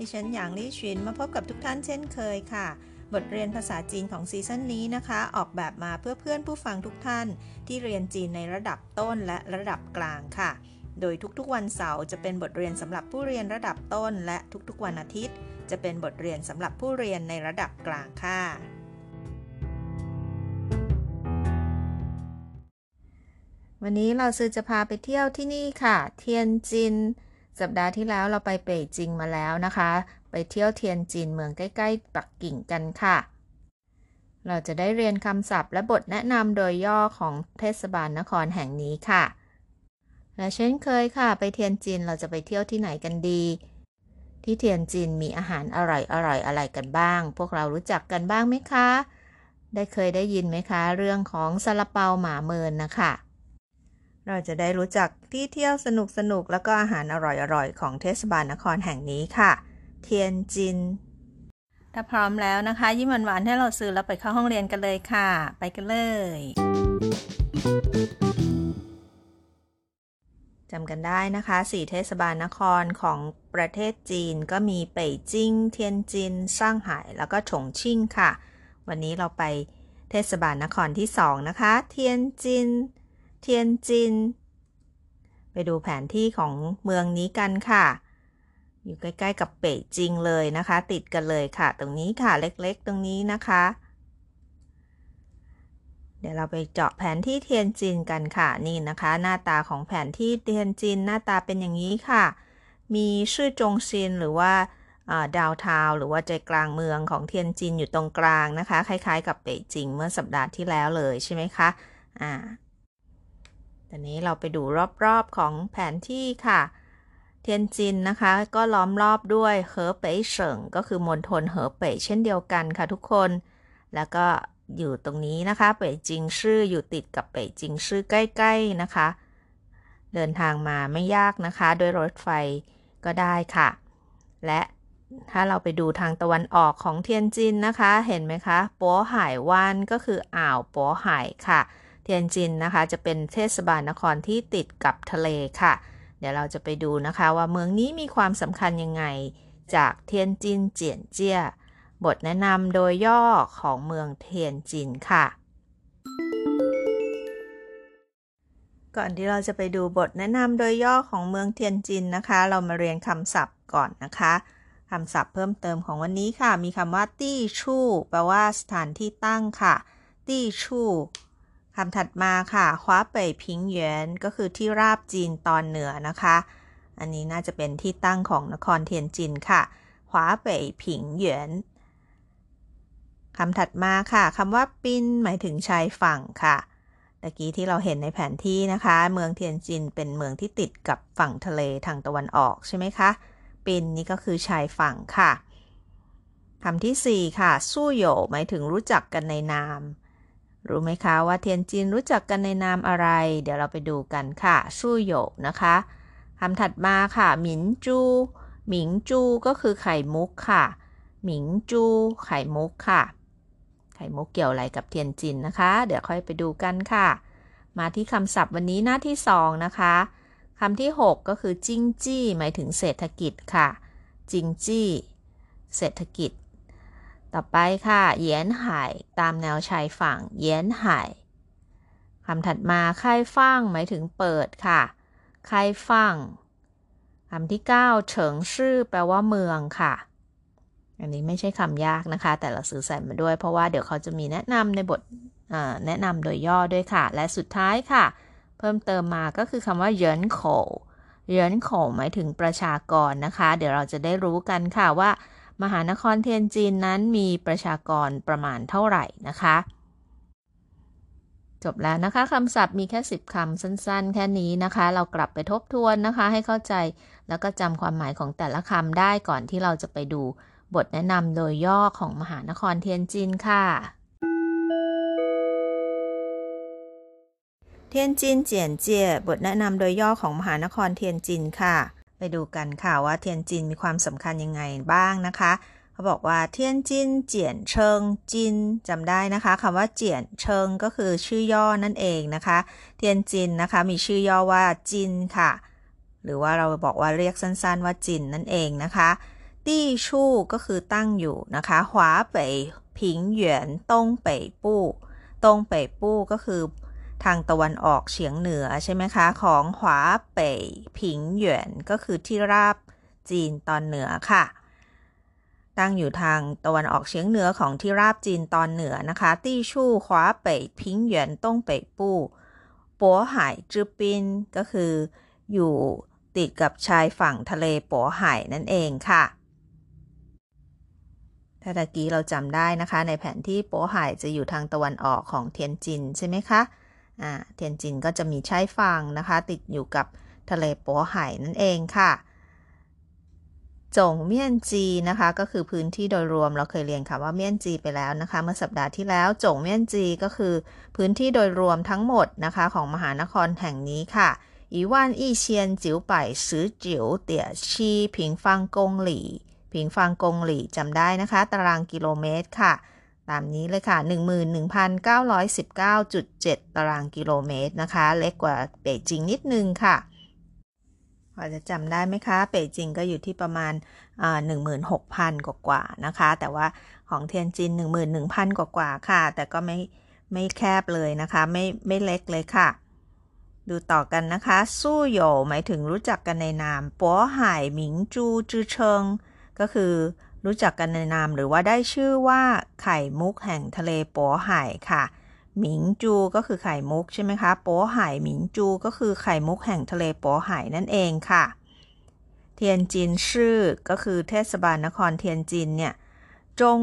ดิฉันหยางลี่ชินมาพบกับทุกท่านเช่นเคยค่ะ บทเรียนภาษาจีนของซีซั่นนี้นะคะ ออกแบบมาเพื่อเพื่อนผู้ฟังทุกท่าน ที่เรียนจีนในระดับต้นและระดับกลางค่ะ โดยทุกๆวันเสาร์จะเป็นบทเรียนสำหรับผู้เรียนระดับต้น และทุกๆวันอาทิตย์ จะเป็นบทเรียนสำหรับผู้เรียนในระดับกลางค่ะวันนี้เราซื้อจะพาไปเที่ยวที่นี่ค่ะ เทียนจิน สัปดาห์ที่แล้วเราไปเป่ยจิงมาแล้วนะคะ ไปเที่ยวเทียนจินเมืองใกล้ๆ ปักกิ่งกันค่ะ เราจะได้เรียนคำศัพท์และบทแนะนำโดยย่อของเทศบาลนครแห่งนี้ค่ะ และเช่นเคยค่ะ ไปเทียนจินเราจะไปเที่ยวที่ไหนกันดี ที่เทียนจินมีอาหารอร่อยอร่อยอะไรกันบ้าง พวกเรารู้จักกันบ้างไหมคะ ได้เคยได้ยินไหมคะ เรื่องของซาลาเปาหมาเมินนะคะ เราจะได้รู้จักที่เที่ยวสนุกสนุกแล้วก็อาหารอร่อยๆ ของเทศบาลนครแห่งนี้ค่ะ เทียนจิน ถ้าพร้อมแล้วนะคะ ยิ้มหวานๆให้เราซื้อแล้วไปเข้าห้องเรียนกันเลยค่ะ ไปกันเลยจำกันได้นะคะสี่เทศบาลนครของประเทศจีนก็มีเป่ยจิงเทียนจินซ่างไห่แล้วก็ฉงชิ่งค่ะ วันนี้เราไปเทศบาลนครที่สองนะคะ เทียนจิน เทียนจิน ไปดูแผนที่ของเมืองนี้กันค่ะ อยู่ใกล้ๆกับเป่ยจิงเลยนะคะ ติดกันเลยค่ะ ตรงนี้ค่ะเล็กๆ ตรงนี้นะคะ เดี๋ยวเราไปเจาะแผนที่เทียนจินกันค่ะ นี่นะคะ หน้าตาของแผนที่เทียนจินหน้าตาเป็นอย่างนี้ค่ะ มีชื่อจงซินหรือว่าดาวทาวหรือว่าใจกลางเมืองของเทียนจินอยู่ตรงกลางนะคะ คล้ายๆ กับเป่ยจิงเมื่อสัปดาห์ที่แล้วเลยใช่ไหมคะอ่า ตอนนี้เราไปดูรอบๆของแผนที่ค่ะ เทียนจินนะคะ ก็ล้อมรอบด้วยเหอเป่ยเฉิงก็คือมณฑลเหอเป่ยเช่นเดียวกันค่ะทุกคน แล้วก็อยู่ตรงนี้นะคะ เป่ยจิงชื่ออยู่ติดกับเป่ยจิงชื่อใกล้ๆนะคะ เดินทางมาไม่ยากนะคะ ด้วยรถไฟก็ได้ค่ะ และถ้าเราไปดูทางตะวันออกของเทียนจินนะคะ เห็นไหมคะปัวหายวันก็คืออ่าวปัวหายค่ะ ทียนจินนะคะจะเป็นเทศบาลนครที่ติดกับทะเลค่ะ เดี๋ยวเราจะไปดูนะคะว่าเมืองนี้มีความสำคัญยังไง จากเทียนจินเจียนเจี้ย บทแนะนำโดยย่อของเมืองเทียนจินค่ะ ก่อนที่เราจะไปดูบทแนะนำโดยย่อของเมืองเทียนจินนะคะ เรามาเรียนคำศัพท์ก่อนนะคะคำศัพท์เพิ่มเติมของวันนี้ค่ะ มีคำว่าตี้ชู่แปลว่าสถานที่ตั้งค่ะ ตี้ชู่ คำถัดมาค่ะคว้าเป่ยพิงเหวียนก็คือที่ราบจีนตอนเหนือนะคะ อันนี้น่าจะเป็นที่ตั้งของนครเทียนจินค่ะคว้าเป่ยพิงเหวียนคำถัดมาค่ะคำว่าปินหมายถึงชายฝั่งค่ะตะกี้ที่เราเห็นในแผนที่นะคะ เมืองเทียนจินเป็นเมืองที่ติดกับฝั่งทะเลทางตะวันออกใช่ไหมคะปินนี่ก็คือชายฝั่งค่ะคำที่ 4 ค่ะ สู้โยหมายถึงรู้จักกันในนาม รู้ไหมคะว่าเทียนจินรู้จักกันในนามอะไร เดี๋ยวเราไปดูกันค่ะสู้โยนะคะคำถัดมาค่ะ หมินจู หมิงจูก็คือไข่มุกค่ะ หมิงจู ไข่มุกค่ะ ไข่มุกเกี่ยวอะไรกับเทียนจินนะคะ เดี๋ยวค่อยไปดูกันค่ะ มาที่คำศัพท์วันนี้หน้าที่สองนะคะคำที่ 6 ก็คือจิงจี้ หมายถึงเศรษฐกิจค่ะ จิงจี้ เศรษฐกิจ ต่อไปค่ะเยียนไห่ตามแนวชายฝั่งเยียนไห่คำถัดมาค่ายฟั่งหมายถึงเปิดค่ะค่ายฟั่งคำที่9เฉิงชื่อแปลว่าเมืองค่ะ อันนี้ไม่ใช่คำยากนะคะ แต่เราซื้อใส่มาด้วย เพราะว่าเดี๋ยวเขาจะมีแนะนำในบทแนะนำโดยย่อด้วยค่ะ และสุดท้ายค่ะ เพิ่มเติมมาก็คือคำว่าเยินโขเยินโขหมายถึงประชากรนะคะ เดี๋ยวเราจะได้รู้กันค่ะว่า มหานครเทียนจีนนั้นมีประชากรประมาณเท่าไหร่นะคะ จบแล้วนะคะคำศัพท์มีแค่ 10 คำสั้นๆ แค่นี้นะคะ เรากลับไปทบทวนนะคะให้เข้าใจแล้วก็จำความหมายของแต่ละคำได้ก่อนที่เราจะไปดูบทแนะนำโดยย่อของมหานครเทียนจินค่ะ天津简介 บทแนะนำโดยย่อของมหานครเทียนจินค่ะ ไปดูกันค่ะว่าเทียนจินมีความสำคัญยังไงบ้างนะคะ เขาบอกว่า天津简称津 จำได้นะคะคำว่า 简称 ก็คือชื่อย่อนั่นเองนะคะ เทียนจินนะคะมีชื่อย่อว่าจินค่ะ หรือว่าเราบอกว่าเรียกสั้นๆว่าจินนั่นเองนะคะตี้ชู่ก็คือตั้งอยู่นะคะ หวาเป่ยผิงเหวียนตงเป่ยปู้ตงเป่ยปู้ก็คือ ทางตะวันออกเฉียงเหนือใช่ไหมคะ ของหวาเป่ยผิงเหวียนก็คือที่ราบจีนตอนเหนือค่ะ ตั้งอยู่ทางตะวันออกเฉียงเหนือของที่ราบจีนตอนเหนือนะคะตี้ชู่หวาเป่ยผิงเหวียนต้งเป่ยปู้ปัวหายจือปินก็คืออยู่ติดกับชายฝั่งทะเลปัวหายนั่นเองค่ะถ้าตะกี้เราจำได้นะคะ ในแผนที่โป๊หายจะอยู่ทางตะวันออกของเทียนจินใช่ไหมคะ อ่าเทียนจินก็จะมีชายฝั่งนะคะ ติดอยู่กับทะเลโป๊ห่ายนั่นเองค่ะจงเมียนจีนะคะ ก็คือพื้นที่โดยรวมเราเคยเรียนค่ะว่าเมียนจีไปแล้วนะคะ เมื่อสัปดาห์ที่แล้วจงเมียนจีก็คือพื้นที่โดยรวมทั้งหมดนะคะของมหานครแห่งนี้ค่ะ一万一千九百十九点七平方公里ผิงฟังกงหลี่จำได้นะคะ ตารางกิโลเมตรค่ะ ตามนี้เลยค่ะ 11,919.7 ตารางกิโลเมตรนะคะ เล็กกว่าเป่ยจิงนิดนึงค่ะพอจะจำได้ไหมคะ เป่ยจิงก็อยู่ที่ประมาณ16,000 กว่ากว่านะคะ แต่ว่าของเทียนจิน 11,000 กว่ากว่าค่ะ แต่ก็ไม่ไม่แคบเลยนะคะ ไม่ไม่เล็กเลยค่ะ ดูต่อกันนะคะ สู้โยหมายถึงรู้จักกันในนามปัวไห่หมิงจูจือเชิง ก็คือ รู้จักกันในนามหรือว่าได้ชื่อว่าไข่มุกแห่งทะเลโป๋ไห่ค่ะ หมิงจูก็คือไข่มุกใช่ไหมคะโป๋ไห่หมิงจูก็คือไข่มุกแห่งทะเลโป๋ไห่นั่นเองค่ะ เทียนจินชื่อก็คือเทศบาลนครเทียนจินเนี่ยจง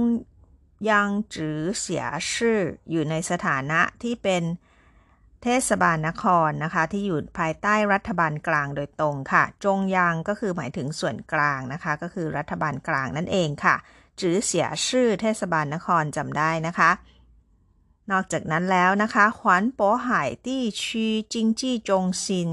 ยังจือเสียชื่ออยู่ในสถานะที่เป็น เทศบาลนครนะคะที่อยู่ภายใต้รัฐบาลกลางโดยตรงค่ะ จงยางก็คือหมายถึงส่วนกลางนะคะ ก็คือรัฐบาลกลางนั่นเองค่ะจื้อเสียชื่อเทศบาลนครจำได้นะคะ นอกจากนั้นแล้วนะคะขวัญโป๋หายตี้ชีจิงจี้จงซิน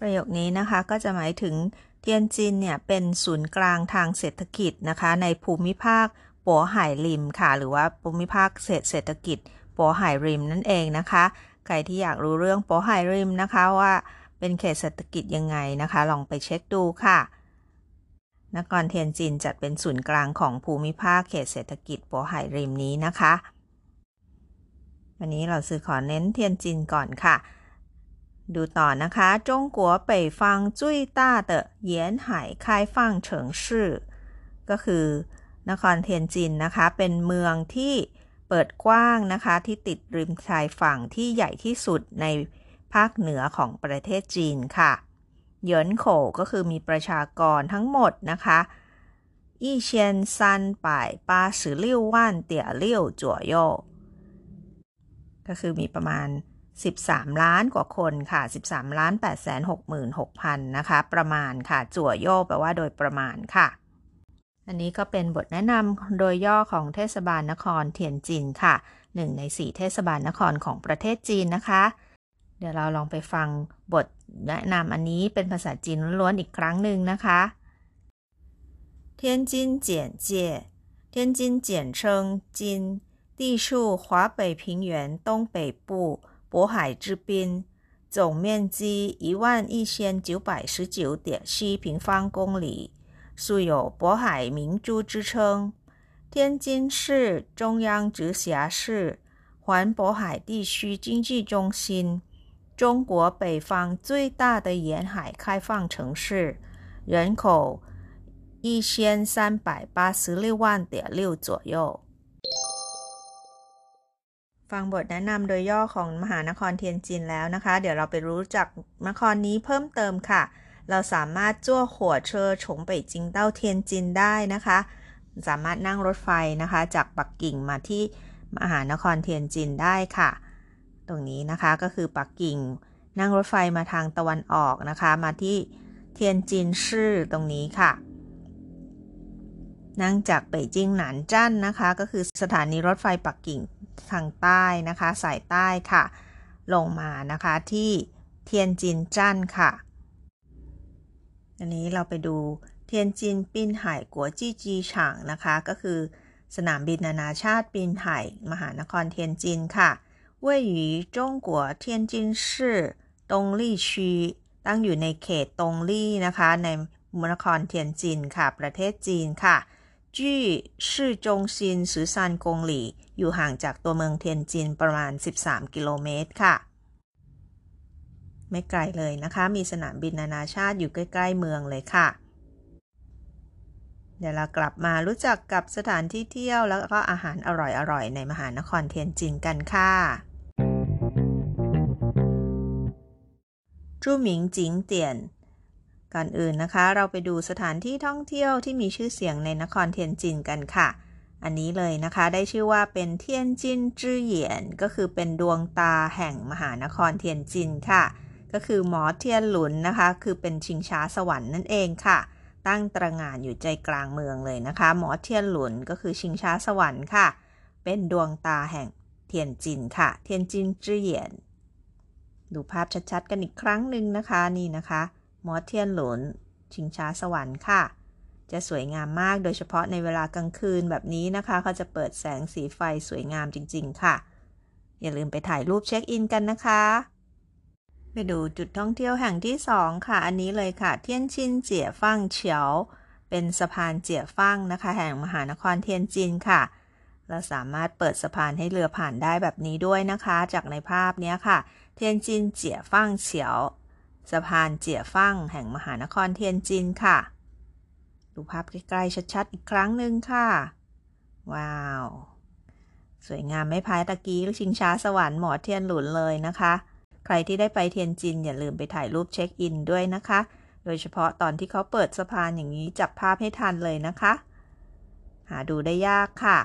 ประโยคนี้นะคะก็จะหมายถึงเทียนจินเนี่ยเป็นศูนย์กลางทางเศรษฐกิจนะคะ ในภูมิภาคโป๋หายริมค่ะ หรือว่าภูมิภาคเศรษฐกิจ โอไห่ริมนั่นเองนะคะ ใครที่อยากรู้เรื่องโอไห่ริมนะคะว่าเป็นเขตเศรษฐกิจยังไงนะคะ ลองไปเช็คดูค่ะนครเทียนจินจัดเป็นศูนย์กลางของภูมิภาคเขตเศรษฐกิจโอไห่ริมนี้นะคะ วันนี้เราสื่อขอเน้นเทียนจินก่อนค่ะ ดูต่อนะคะจงกัวเป่ยฟังจุ้ยต้าเตอเยียนไห่ยคายฟังเฉิงชื่อก็คือนครเทียนจินนะคะ เป็นเมืองที่ เปิดกว้างนะคะที่ติดริมชายฝั่งที่ใหญ่ที่สุดในภาคเหนือของประเทศจีนค่ะเหยินโขก็คือมีประชากรทั้งหมดนะคะยี่เชียนซันป่ายปาสือเลี่ยวว่านเตี่ยเลี่ยวจั่วโยก็คือมีประมาณ 13 ล้านกว่าคนค่ะ 13 ล้าน8 6 6 0 0 0 นะคะ ประมาณค่ะ จั่วโยแปลว่าโดยประมาณค่ะ อันนี้ก็เป็นบทแนะนำโดยย่อของเทศบาลนครเทียนจินค่ะหนึ่งในสี่เทศบาลนครของประเทศจีนนะคะ เดี๋ยวเราลองไปฟังบทแนะนำอันนี้เป็นภาษาจีนล้วนอีกครั้งหนึ่งนะคะ天津简介天津简称津地处华北平原东北部渤海之滨总面积一万一千九百十九点七平方公里 素有“渤海明珠”之称。天津市中央直辖市，环渤海地区经济中心，中国北方最大的沿海开放城市，人口一千三百八十六万点六左右。ฟังบทแนะนำโดยย่อของมหานครเทียนจินแล้วนะคะ เดี๋ยวเราไปรู้จักนครนี้เพิ่มเติมค่ะ เราสามารถจ้วหัวเชอฉงไปจิงเต้าเทียนจินได้นะคะ สามารถนั่งรถไฟนะคะ จากปักกิ่งมาที่มหานครเทียนจินได้ค่ะ ตรงนี้นะคะก็คือปักกิ่งนั่งรถไฟมาทางตะวันออกนะคะ มาที่เทียนจินชื่อตรงนี้ค่ะ นั่งจากเป่ยจิงหนานจั่นนะคะ ก็คือสถานีรถไฟปักกิ่งทางใต้นะคะ สายใต้ค่ะ ลงมานะคะที่เทียนจินจั่นค่ะ อันนี้เราไปดูเทียนจินปินไห่กัวจีจีฉางนะคะ ก็คือสนามบินนานาชาติปินไห่มหานครเทียนจินค่ะ位于中国天津市东丽区ตั้งอยู่ในเขตตงลี่นะคะ ในมณครเทียนจินค่ะ ประเทศจีนค่ะจี้ชื่อจงซินสือซานกงหลี่ อยู่ห่างจากตัวเมืองเทียนจินประมาณ 13 กิโลเมตรค่ะ ไม่ไกลเลยนะคะ มีสนามบินนานาชาติอยู่ใกล้ ๆ เมืองเลยค่ะ เดี๋ยวเรากลับมารู้จักกับสถานที่เที่ยวแล้วก็อาหารอร่อยๆ ในมหานครเทียนจินกันค่ะ著名景点 ก่อนอื่นนะคะ เราไปดูสถานที่ท่องเที่ยวที่มีชื่อเสียงในนครเทียนจินกันค่ะ อันนี้เลยนะคะได้ชื่อว่าเป็น天津之眼 ก็คือเป็นดวงตาแห่งมหานครเทียนจินค่ะ ก็คือ摩天轮นะคะ คือเป็นชิงช้าสวรรค์นั่นเองค่ะ ตั้งตระหง่านอยู่ใจกลางเมืองเลยนะคะ หมอเทียนหลุนก็คือชิงช้าสวรรค์ค่ะ เป็นดวงตาแห่งเทียนจินค่ะ เทียนจินจื้อเหยียน ดูภาพชัดๆ กันอีกครั้งหนึ่งนะคะนี่นะคะ หมอเทียนหลุนชิงช้าสวรรค์ค่ะ จะสวยงามมากโดยเฉพาะในเวลากลางคืนแบบนี้นะคะเขาจะเปิดแสงสีไฟสวยงามจริง ๆ ค่ะ อย่าลืมไปถ่ายรูปเช็คอินกันนะคะ ไปดูจุดท่องเที่ยวแห่งที่สองค่ะ อันนี้เลยค่ะ เทียนชินเจี๋ยฟั่งเฉียว เป็นสะพานเจี๋ยฟั่งนะคะ แห่งมหานครเทียนจินค่ะ เราสามารถเปิดสะพานให้เรือผ่านได้แบบนี้ด้วยนะคะ จากในภาพนี้ค่ะ เทียนจินเจี๋ยฟั่งเฉียว สะพานเจี๋ยฟั่งแห่งมหานครเทียนจินค่ะ ดูภาพใกล้ๆชัดๆอีกครั้งหนึ่งค่ะ ว้าว สวยงามไม่แพ้ตะกี้ชิงช้าสวรรค์摩天轮 เลยนะคะ ใครที่ได้ไปเทียนจินอย่าลืมไปถ่ายรูปเช็คอินด้วยนะคะ โดยเฉพาะตอนที่เขาเปิดสะพานอย่างนี้จับภาพให้ทันเลยนะคะ หาดูได้ยากค่ะ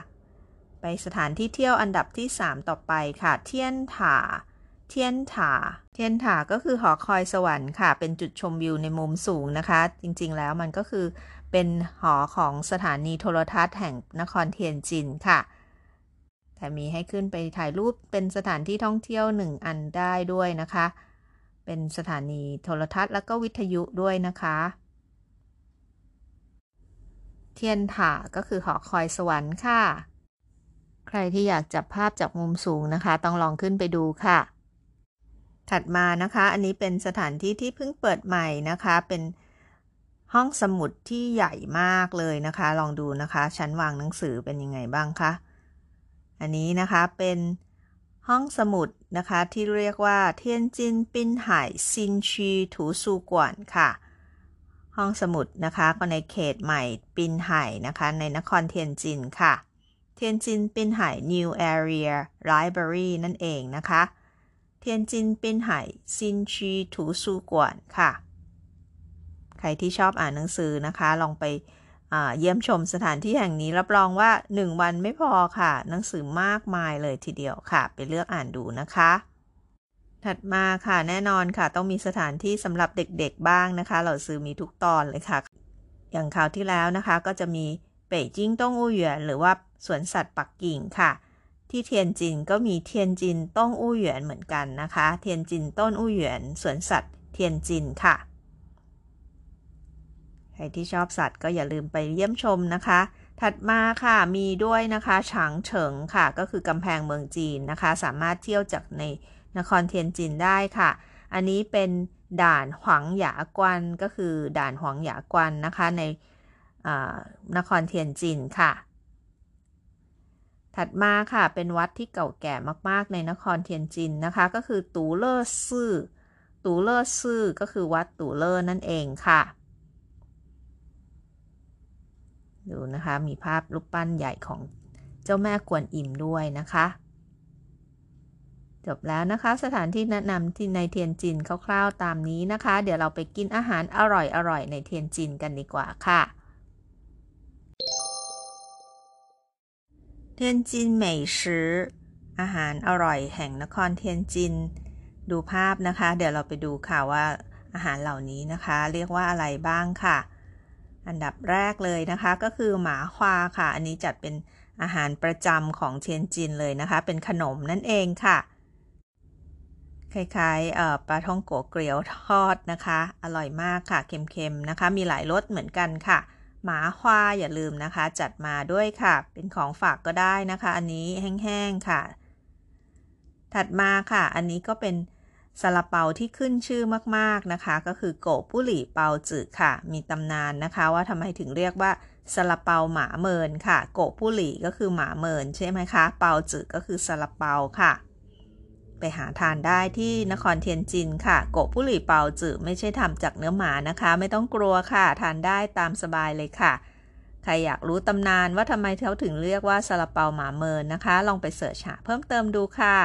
ไปสถานที่เที่ยวอันดับที่ 3 ต่อไปค่ะ 天塔 天塔 天塔 ก็คือหอคอยสวรรค์ค่ะ เป็นจุดชมวิวในมุมสูงนะคะ จริงๆ แล้วมันก็คือเป็นหอของสถานีโทรทัศน์แห่งนครเทียนจินค่ะ แต่มีให้ขึ้นไปถ่ายรูปเป็นสถานที่ท่องเที่ยวหนึ่งอันได้ด้วยนะคะ เป็นสถานีโทรทัศน์แล้วก็วิทยุด้วยนะคะ เทียนถาก็คือหอคอยสวรรค์ค่ะ ใครที่อยากจับภาพจากมุมสูงนะคะ ต้องลองขึ้นไปดูค่ะ ถัดมานะคะ อันนี้เป็นสถานที่ที่เพิ่งเปิดใหม่นะคะ เป็นห้องสมุดที่ใหญ่มากเลยนะคะ ลองดูนะคะ ชั้นวางหนังสือเป็นยังไงบ้างคะ อันนี้นะคะเป็นห้องสมุดนะคะที่เรียกว่าเทียนจินปินไห่ซินชีถูสูกวนค่ะ ห้องสมุดนะคะก็ในเขตใหม่ปินไห่นะคะในนครเทียนจินค่ะ เทียนจินปินไห่ New Area Library นั่นเองนะคะ เทียนจินปินไห่ซินชีถูสูกวนค่ะ ใครที่ชอบอ่านหนังสือนะคะลองไป เยี่ยมชมสถานที่แห่งนี้รับรองว่า 1 วันไม่พอค่ะ หนังสือมากมายเลยทีเดียวค่ะ ไปเลือกอ่านดูนะคะ ถัดมาค่ะแน่นอนค่ะ ต้องมีสถานที่สำหรับเด็กๆบ้างนะคะ เราซื้อมีทุกตอนเลยค่ะ อย่างคราวที่แล้วนะคะ ก็จะมีเป่ยจิ้งต้งอู่เหวียนหรือว่าสวนสัตว์ปักกิ่งค่ะ ที่เทียนจินก็มี 天津动物园 เหมือนกันนะคะ 天津动物园 สวนสัตว์เทียนจินค่ะ ใครที่ชอบสัตว์ก็อย่าลืมไปเยี่ยมชมนะคะ ถัดมาค่ะมีด้วยนะคะ长城 ค่ะ ก็คือกำแพงเมืองจีนนะคะ สามารถเที่ยวจากในนครเทียนจินได้ค่ะ อันนี้เป็นด่าน 黄崖关 ก็คือด่าน 黄崖关 นะคะในนครเทียนจินค่ะ ถัดมาค่ะเป็นวัดที่เก่าแก่มาก ๆ ในนครเทียนจินนะคะ ก็คือ独乐寺 独乐寺 ก็คือวัด 独乐 นั่นเองค่ะ ดูนะคะ มีภาพรูปปั้นใหญ่ของเจ้าแม่กวนอิมด้วยนะคะ จบแล้วนะคะสถานที่แนะนำที่ในเทียนจินคร่าวๆตามนี้นะคะ เดี๋ยวเราไปกินอาหารอร่อยๆในเทียนจินกันดีกว่าค่ะเทียนจินเหมยชืออาหารอร่อยแห่งนครเทียนจิน ดูภาพนะคะ เดี๋ยวเราไปดูค่ะว่าอาหารเหล่านี้นะคะ เรียกว่าอะไรบ้างค่ะ อันดับแรกเลยนะคะ ก็คือหมาควาค่ะ อันนี้จัดเป็นอาหารประจำของเทียนจินเลยนะคะ เป็นขนมนั่นเองค่ะ คล้ายๆปลาท่องโกเกลียวทอดนะคะ อร่อยมากค่ะ เค็มๆนะคะ มีหลายรสเหมือนกันค่ะ หมาควาอย่าลืมนะคะ จัดมาด้วยค่ะ เป็นของฝากก็ได้นะคะ อันนี้แห้งๆค่ะ ถัดมาค่ะ อันนี้ก็เป็น ซาลาเปาที่ขึ้นชื่อมากๆนะคะ ก็คือโกปุหลี่เปาจืดค่ะ มีตำนานนะคะ ว่าทำไมถึงเรียกว่าซาลาเปาหมาเมินค่ะ โกปุหลี่ก็คือหมาเมินใช่ไหมคะ เปาจืดก็คือซาลาเปาค่ะ ไปหาทานได้ที่นครเทียนจินค่ะ โกปุหลี่เปาจืดไม่ใช่ทำจากเนื้อหมานะคะ ไม่ต้องกลัวค่ะ ทานได้ตามสบายเลยค่ะ ใครอยากรู้ตำนานว่าทำไมเขาถึงเรียกว่าซาลาเปาหมาเมินนะคะ ลองไปเสิร์ชหาเพิ่มเติมดูค่ะ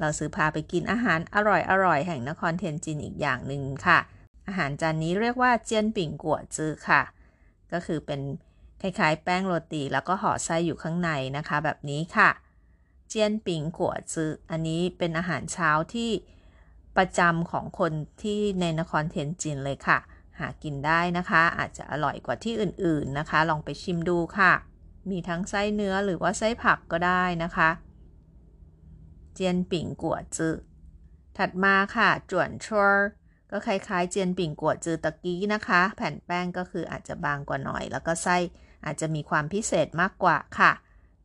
เราซื้อพาไปกินอาหารอร่อยๆแห่งนครเทียนจินอีกอย่างหนึ่งค่ะ อาหารจานนี้เรียกว่าเจียนปิ่งกัวจือค่ะ ก็คือเป็นคล้ายๆ แป้งโรตีแล้วก็ห่อไส้อยู่ข้างในนะคะ แบบนี้ค่ะ เจียนปิงกัวจืออันนี้เป็นอาหารเช้าที่ประจำของคนที่ในนครเทียนจินเลยค่ะ หากินได้นะคะ อาจจะอร่อยกว่าที่อื่นๆนะคะ ลองไปชิมดูค่ะ มีทั้งไส้เนื้อหรือว่าไส้ผักก็ได้นะคะ เจียนปิ่งกัวจือถัดมาค่ะจวนชัวก็คล้ายๆ เจียนปิ่งกัวจือตะกี้นะคะ แผ่นแป้งก็คืออาจจะบางกว่าหน่อย แล้วก็ไส้อาจจะมีความพิเศษมากกว่าค่ะ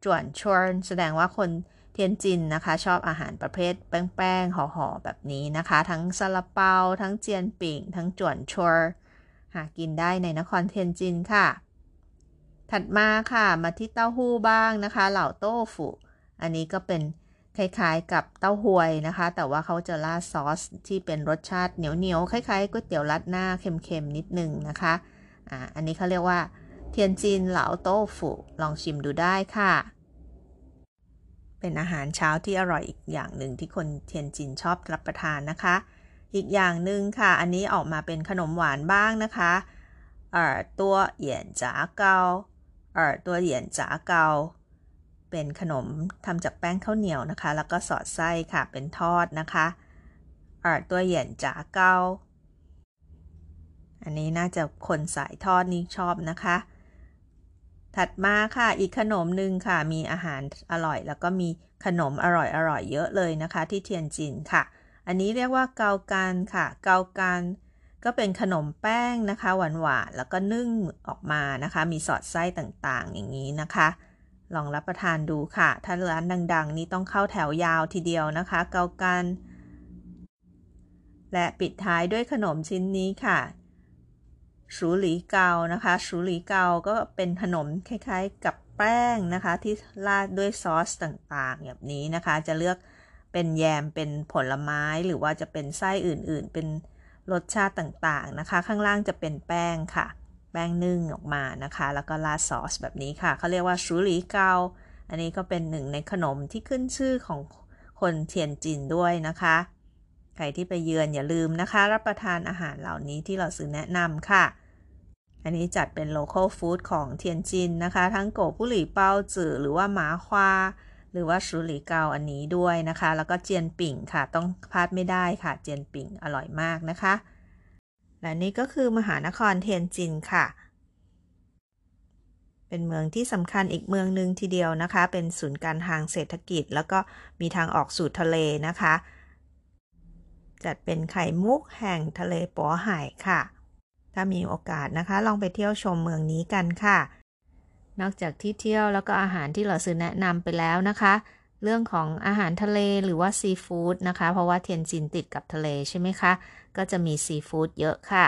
จวนชัวแสดงว่าคนเทียนจินนะคะ ชอบอาหารประเภทแป้งๆห่อๆแบบนี้นะคะ ทั้งซาลาเปา ทั้งเจียนปิ่ง ทั้งจวนชัวหากินได้ในนครเทียนจินค่ะ ถัดมาค่ะมาที่เต้าหู้บ้างนะคะ เหล่าโต้ฝูอันนี้ก็เป็น คล้ายๆกับเต้าหวยนะคะ แต่ว่าเขาจะราดซอสที่เป็นรสชาติเหนียวๆคล้ายๆก๋วยเตี๋ยวรัดหน้าเค็มๆนิดนึงนะคะอ่าอันนี้เขาเรียกว่าเทียนจินเหลาโต้ฝูลองชิมดูได้ค่ะ เป็นอาหารเช้าที่อร่อยอีกอย่างหนึ่งที่คนเทียนจินชอบรับประทานนะคะ อีกอย่างหนึ่งค่ะ อันนี้ออกมาเป็นขนมหวานบ้างนะคะเอ่อตัวเหยียนจ๋า เป็นขนมทำจากแป้งข้าวเหนียวนะคะ แล้วก็สอดไส้ค่ะเป็นทอดนะคะอาตัวเหยียนจ๋าเกาอันนี้น่าจะคนสายทอดนี่ชอบนะคะ ถัดมาค่ะอีกขนมหนึ่งค่ะ มีอาหารอร่อย แล้วก็มีขนมอร่อยอร่อยเยอะเลยนะคะ ที่เทียนจินค่ะ อันนี้เรียกว่าเกากันค่ะ เกากันก็เป็นขนมแป้งนะคะหวานๆแล้วก็นึ่งออกมานะคะ มีสอดไส้ต่างๆ อย่างนี้นะคะ ลองรับประทานดูค่ะ ถ้าร้านดัง ๆ นี้ต้องเข้าแถวยาวทีเดียวนะคะ เกากัน และปิดท้ายด้วยขนมชิ้นนี้ค่ะสูหลีเกานะคะสูหลีเกาก็เป็นขนมคล้าย ๆ กับแป้งนะคะ ที่ราดด้วยซอสต่างๆ แบบนี้นะคะ จะเลือกเป็นแยมเป็นผลไม้หรือว่าจะเป็นไส้อื่นๆ เป็นรสชาติต่างๆนะคะ ข้างล่างจะเป็นแป้งค่ะ แป้งนึ่งออกมานะคะ แล้วก็ราดซอสแบบนี้ค่ะเขาเรียกว่าชูหลีเกาอันนี้ก็เป็นหนึ่งในขนมที่ขึ้นชื่อของคนเทียนจินด้วยนะคะ ใครที่ไปเยือนอย่าลืมนะคะ รับประทานอาหารเหล่านี้ที่เราซื้อแนะนำค่ะ อันนี้จัดเป็น local food ของเทียนจินนะคะ ทั้งโกผู้หลี่เปาจื่อหรือว่าหมาควาหรือว่าชูหลีเกาอันนี้ด้วยนะคะ แล้วก็เจียนปิ่งค่ะ ต้องพลาดไม่ได้ค่ะ เจียนปิ่งอร่อยมากนะคะ และนี่ก็คือมหานครเทียนจินค่ะ เป็นเมืองที่สำคัญอีกเมืองหนึ่งทีเดียวนะคะ เป็นศูนย์การทางเศรษฐกิจ แล้วก็มีทางออกสู่ทะเลนะคะ จัดเป็นไข่มุกแห่งทะเลปัวไห่ค่ะ ถ้ามีโอกาสนะคะ ลองไปเที่ยวชมเมืองนี้กันค่ะ นอกจากที่เที่ยวแล้วก็อาหารที่เราซื้อแนะนำไปแล้วนะคะ เรื่องของอาหารทะเลหรือว่าซีฟู้ดนะคะ เพราะว่าเทียนจินติดกับทะเลใช่ไหมคะ ก็จะมีซีฟู้ดเยอะค่ะ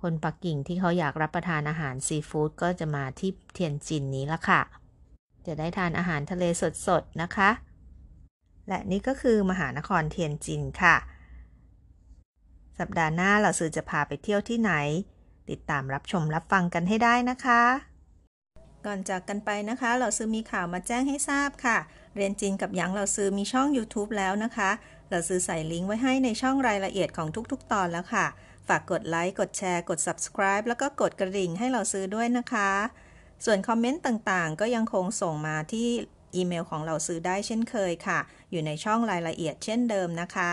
คนปักกิ่งที่เขาอยากรับประทานอาหารซีฟู้ดก็จะมาที่เทียนจินนี้ละค่ะ จะได้ทานอาหารทะเลสดๆนะคะ และนี่ก็คือมหานครเทียนจินค่ะ สัปดาห์หน้าเราซื้อจะพาไปเที่ยวที่ไหน ติดตามรับชมรับฟังกันให้ได้นะคะ ก่อนจากกันไปนะคะ เราซื้อมีข่าวมาแจ้งให้ทราบค่ะ เรียนจีนกับหยางเราซื้อมีช่อง YouTube แล้วนะคะ เราซื้อใส่ลิงก์ไว้ให้ในช่องรายละเอียดของทุกๆ ตอนแล้วค่ะ ฝากกดไลค์ กดแชร์ กด subscribe แล้วก็กดกระดิ่งให้เราซื้อด้วยนะคะ ส่วนคอมเมนต์ต่างๆ ก็ยังคงส่งมาที่อีเมลของเราซื้อได้เช่นเคยค่ะ อยู่ในช่องรายละเอียดเช่นเดิมนะคะ